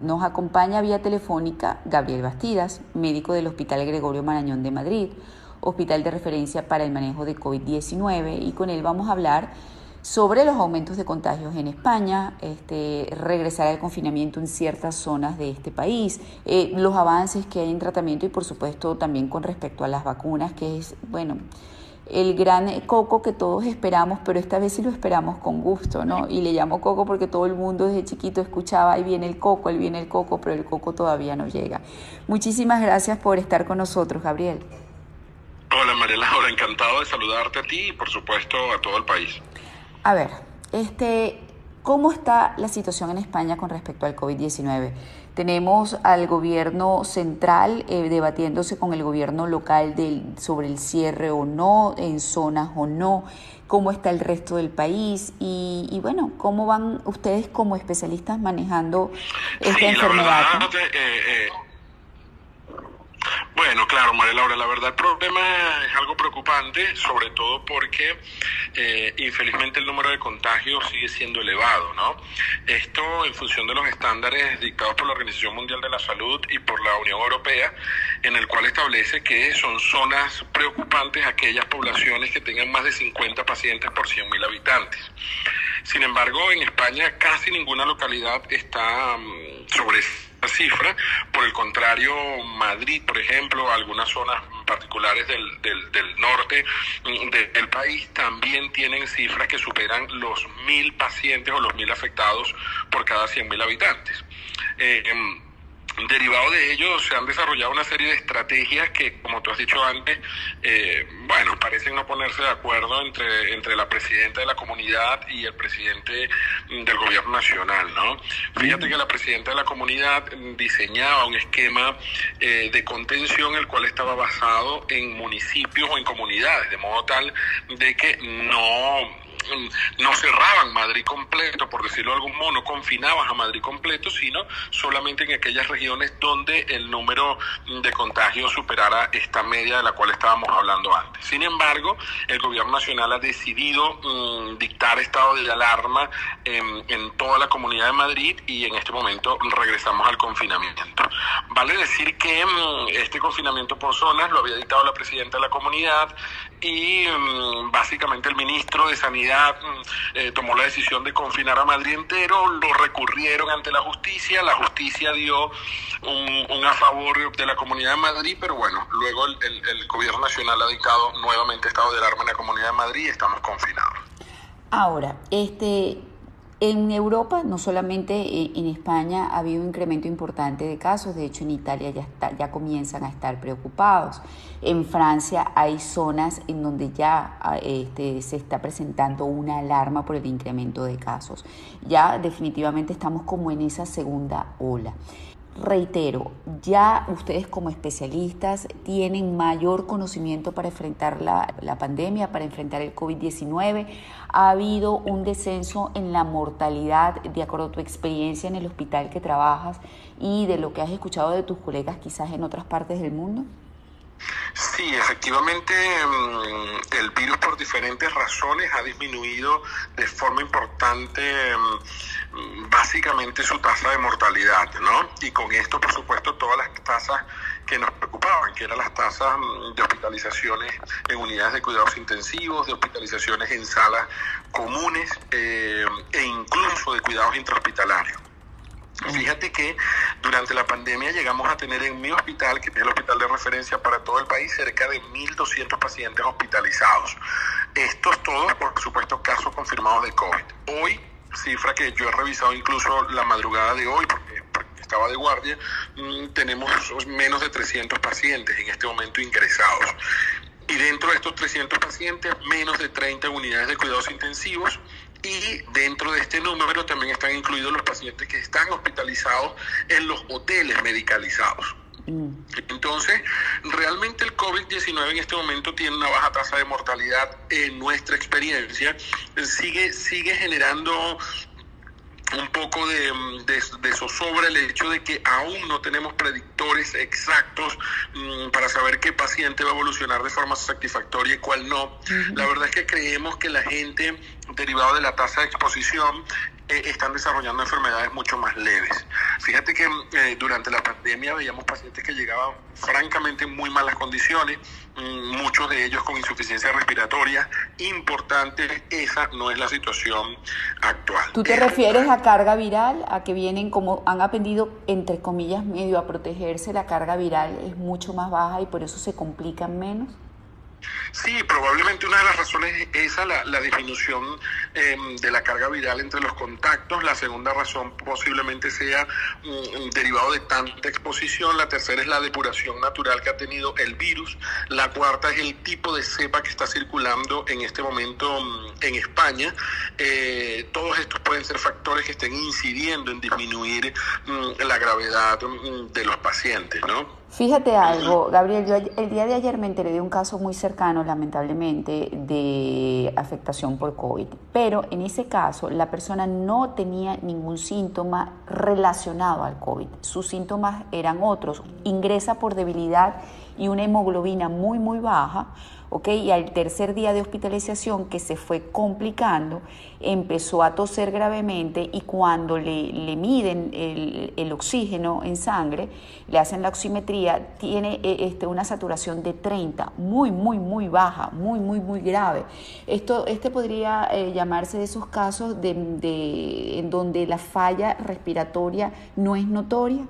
Nos acompaña vía telefónica Gabriel Bastidas, médico del Hospital Gregorio Marañón de Madrid, hospital de referencia para el manejo de COVID-19, y con él vamos a hablar sobre los aumentos de contagios en España, este, regresar al confinamiento en ciertas zonas de este país, eh, los avances que hay en tratamiento y por supuesto también con respecto a las vacunas, que es, bueno, el gran coco que todos esperamos, pero esta vez sí lo esperamos con gusto, ¿no? Y le llamo coco porque todo el mundo desde chiquito escuchaba, ahí viene el coco, ahí viene el coco, pero el coco todavía no llega. Muchísimas gracias por estar con nosotros, Gabriel. Hola María Laura, encantado de saludarte a ti y por supuesto a todo el país. A ver, este, ¿cómo está la situación en España con respecto al COVID-19? Tenemos al gobierno central eh, debatiéndose con el gobierno local del, sobre el cierre o no, en zonas o no, cómo está el resto del país y, bueno, cómo van ustedes como especialistas manejando esta enfermedad. Eh, eh, bueno, claro, María Laura, la verdad el problema es algo preocupante, sobre todo porque eh, infelizmente el número de contagios sigue siendo elevado, ¿no? Esto en función de los estándares dictados por la Organización Mundial de la Salud y por la Unión Europea, en el cual establece que son zonas preocupantes aquellas poblaciones que tengan más de 50 pacientes por 100.000 habitantes. Sin embargo, en España casi ninguna localidad está mm, sobre cifra. Por el contrario, Madrid, por ejemplo, algunas zonas particulares del, del, norte mm, del país también tienen cifras que superan los mil pacientes o los mil afectados por cada cien mil habitantes. Eh, em, Derivado de ello, se han desarrollado una serie de estrategias que, como tú has dicho antes, eh, bueno, parecen no ponerse de acuerdo entre, entre la presidenta de la comunidad y el presidente del gobierno nacional, ¿no? Fíjate que la presidenta de la comunidad diseñaba un esquema eh, de contención el cual estaba basado en municipios o en comunidades, de modo tal de que no no cerraban Madrid completo, por decirlo de algún modo, no confinaban a Madrid completo, sino solamente en aquellas regiones donde el número de contagios superara esta media de la cual estábamos hablando antes. Sin embargo, el gobierno nacional ha decidido mm, dictar estado de alarma en, toda la comunidad de Madrid y en este momento regresamos al confinamiento. Vale decir que mm, este confinamiento por zonas lo había dictado la presidenta de la comunidad y mm, básicamente el ministro de Sanidad Mm, eh, tomó la decisión de confinar a Madrid entero, lo recurrieron ante la justicia, la justicia dio un, a favor de la Comunidad de Madrid, pero bueno, luego el, el gobierno nacional ha dictado nuevamente estado de alarma en la Comunidad de Madrid y estamos confinados. Ahora, este, en Europa, no solamente eh, en España, ha habido un incremento importante de casos, de hecho en Italia ya, ya comienzan a estar preocupados. En Francia hay zonas en donde ya ah, este, se está presentando una alarma por el incremento de casos. Ya definitivamente estamos como en esa segunda ola reitero, ya ustedes como especialistas tienen mayor conocimiento para enfrentar la, pandemia, para enfrentar el COVID-19. Ha habido un descenso en la mortalidad de acuerdo a tu experiencia en el hospital que trabajas y de lo que has escuchado de tus colegas quizás en otras partes del mundo. Sí, efectivamente mm, el virus por diferentes razones ha disminuido de forma importante mm, básicamente su tasa de mortalidad, ¿no? Y con esto, por supuesto, todas las tasas que nos preocupaban, que eran las tasas mm, de hospitalizaciones en unidades de cuidados intensivos, de hospitalizaciones en salas comunes eh, e incluso de cuidados intrahospitalarios. Fíjate que durante la pandemia llegamos a tener en mi hospital, que es el hospital de referencia para todo el país, cerca de 1.200 pacientes hospitalizados. Estos todos, por supuesto, casos confirmados de COVID. Hoy, cifra que yo he revisado incluso la madrugada de hoy, porque, estaba de guardia, mm, tenemos menos de 300 pacientes en este momento ingresados. Y dentro de estos 300 pacientes, menos de 30 unidades de cuidados intensivos y dentro de este número también están incluidos los pacientes que están hospitalizados en los hoteles medicalizados. Mm. Entonces, realmente el COVID-19 en este momento tiene una baja tasa de mortalidad en nuestra experiencia, sigue, sigue generando un poco de, de, zozobra el hecho de que aún no tenemos predictores exactos mm, para saber qué paciente va a evolucionar de forma satisfactoria y cuál no. La verdad es que creemos que la gente, derivado de la tasa de exposición, eh, están desarrollando enfermedades mucho más leves. Fíjate que eh, durante la pandemia veíamos pacientes que llegaban francamente en muy malas condiciones, mm, muchos de ellos con insuficiencia respiratoria. Importante, esa no es la situación actual. ¿Tú te refieres a carga viral, a que vienen como han aprendido, entre comillas, medio a protegerse? La carga viral es mucho más baja y por eso se complican menos. Sí, probablemente una de las razones es esa, la, disminución em, de la carga viral entre los contactos. La segunda razón posiblemente sea mm, derivado de tanta exposición. La tercera es la depuración natural que ha tenido el virus. La cuarta es el tipo de cepa que está circulando en este momento mm, en España. Eh, todos estos pueden ser factores que estén incidiendo en disminuir mm, la gravedad de los pacientes, ¿no? Fíjate algo, Gabriel, yo el día de ayer me enteré de un caso muy cercano, lamentablemente, de afectación por COVID, pero en ese caso la persona no tenía ningún síntoma relacionado al COVID, sus síntomas eran otros, ingresa por debilidad y una hemoglobina muy, muy baja, ¿ok? Y al tercer día de hospitalización, que se fue complicando, empezó a toser gravemente y cuando le, le miden el, oxígeno en sangre, le hacen la oximetría, tiene eh, este, una saturación de 30, muy, muy, muy baja, muy, muy, muy grave. Esto, este podría eh, llamarse de esos casos de, de, en donde la falla respiratoria no es notoria.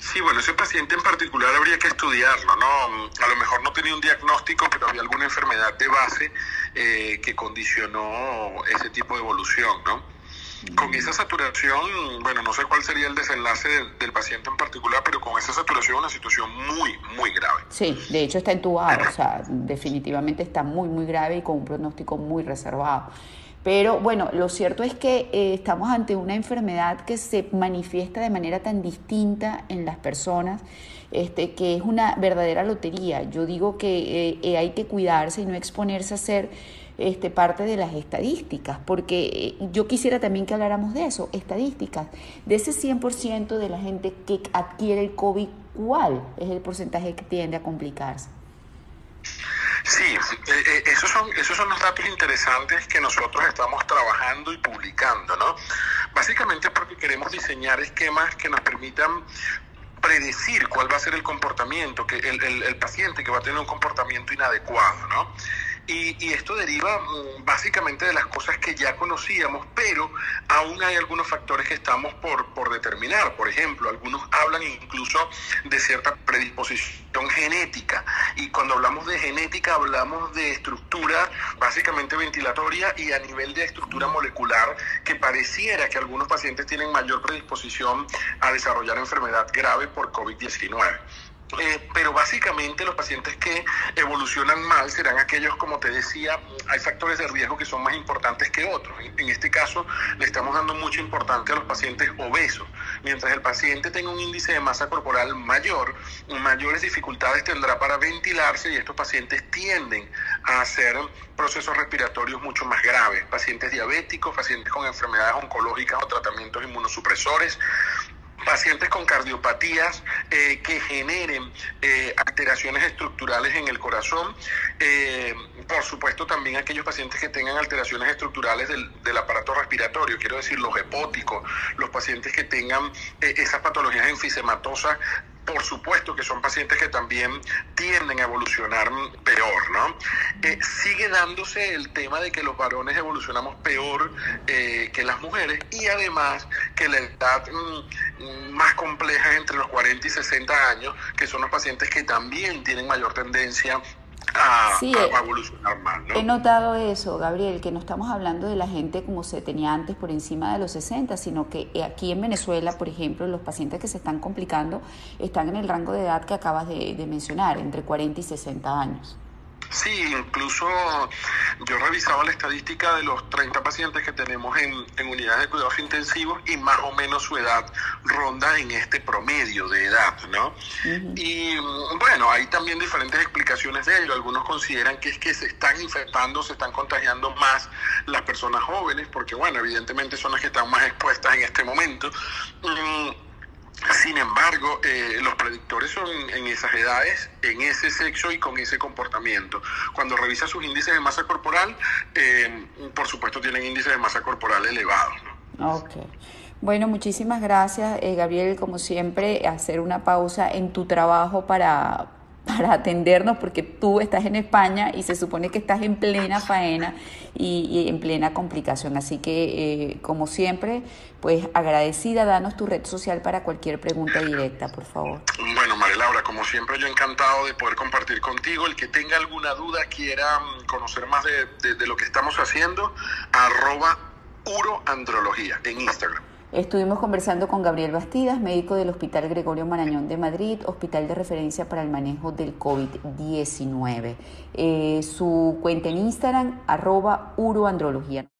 Sí, bueno, ese paciente en particular habría que estudiarlo, ¿no? A lo mejor no tenía un diagnóstico, pero había alguna enfermedad de base eh, que condicionó ese tipo de evolución, ¿no? Con esa saturación, bueno, no sé cuál sería el desenlace del, paciente en particular, pero con esa saturación una situación muy, muy grave. Sí, de hecho está entubado, o sea, definitivamente está muy, muy grave y con un pronóstico muy reservado. Pero bueno, lo cierto es que eh, estamos ante una enfermedad que se manifiesta de manera tan distinta en las personas, este, que es una verdadera lotería. Yo digo que eh, eh, hay que cuidarse y no exponerse a ser este, parte de las estadísticas, porque yo quisiera también que habláramos de eso, estadísticas. De ese 100% de la gente que adquiere el COVID, ¿cuál es el porcentaje que tiende a complicarse? Eh, eh, esos, son, esos son los datos interesantes que nosotros estamos trabajando y publicando, ¿no? Básicamente porque queremos diseñar esquemas que nos permitan predecir cuál va a ser el comportamiento, que el, el paciente que va a tener un comportamiento inadecuado, ¿no? Y, esto deriva mm, básicamente de las cosas que ya conocíamos, pero aún hay algunos factores que estamos por, por determinar. Por ejemplo, algunos hablan incluso de cierta predisposición genética. Y cuando hablamos de genética hablamos de estructura básicamente ventilatoria y a nivel de estructura molecular que pareciera que algunos pacientes tienen mayor predisposición a desarrollar enfermedad grave por COVID-19. Eh, pero básicamente los pacientes que evolucionan mal serán aquellos, como te decía, hay factores de riesgo que son más importantes que otros. En este caso, le estamos dando mucha importancia a los pacientes obesos. Mientras el paciente tenga un índice de masa corporal mayor, mayores dificultades tendrá para ventilarse y estos pacientes tienden a hacer procesos respiratorios mucho más graves. Pacientes diabéticos, pacientes con enfermedades oncológicas o tratamientos inmunosupresores pacientes con cardiopatías eh, que generen eh, alteraciones estructurales en el corazón, eh, por supuesto también aquellos pacientes que tengan alteraciones estructurales del, del, aparato respiratorio, quiero decir los hepóticos, los pacientes que tengan esas patologías enfisematosas por supuesto que son pacientes que también tienden a evolucionar peor, ¿no? Eh, sigue dándose el tema de que los varones evolucionamos peor eh, que las mujeres y además que la edad mm, más compleja es entre los 40 y 60 años, que son los pacientes que también tienen mayor tendencia sí, a, evolucionar más. ¿no? He notado eso, Gabriel, que no estamos hablando de la gente como se tenía antes por encima de los 60, sino que aquí en Venezuela, por ejemplo, los pacientes que se están complicando están en el rango de edad que acabas de, de mencionar, entre 40 y 60 años. Sí, incluso yo revisaba la estadística de los 30 pacientes que tenemos en, en, unidades de cuidados intensivos y más o menos su edad ronda en este promedio de edad, ¿no? Uh -huh. Y bueno, hay también diferentes explicaciones de ello. Algunos consideran que es que se están infectando, se están contagiando más las personas jóvenes, porque bueno, evidentemente son las que están más expuestas en este momento. Mm, sin embargo, eh, los predictores son en esas edades, en ese sexo y con ese comportamiento. Cuando revisa sus índices de masa corporal, eh, por supuesto tienen índices de masa corporal elevados. ¿no? Ok. Bueno, muchísimas gracias, eh, Gabriel, como siempre, hacer una pausa en tu trabajo para, para atendernos porque tú estás en España y se supone que estás en plena faena y, en plena complicación. Así que, eh, como siempre, pues agradecida, danos tu red social para cualquier pregunta directa, por favor. Bueno, María Laura, como siempre, yo encantado de poder compartir contigo. El que tenga alguna duda, quiera mm, conocer más de, de lo que estamos haciendo, arroba uroandrología en Instagram. Estuvimos conversando con Gabriel Bastidas, médico del Hospital Gregorio Marañón de Madrid, hospital de referencia para el manejo del COVID-19. Eh, su cuenta en Instagram, arroba uroandrología.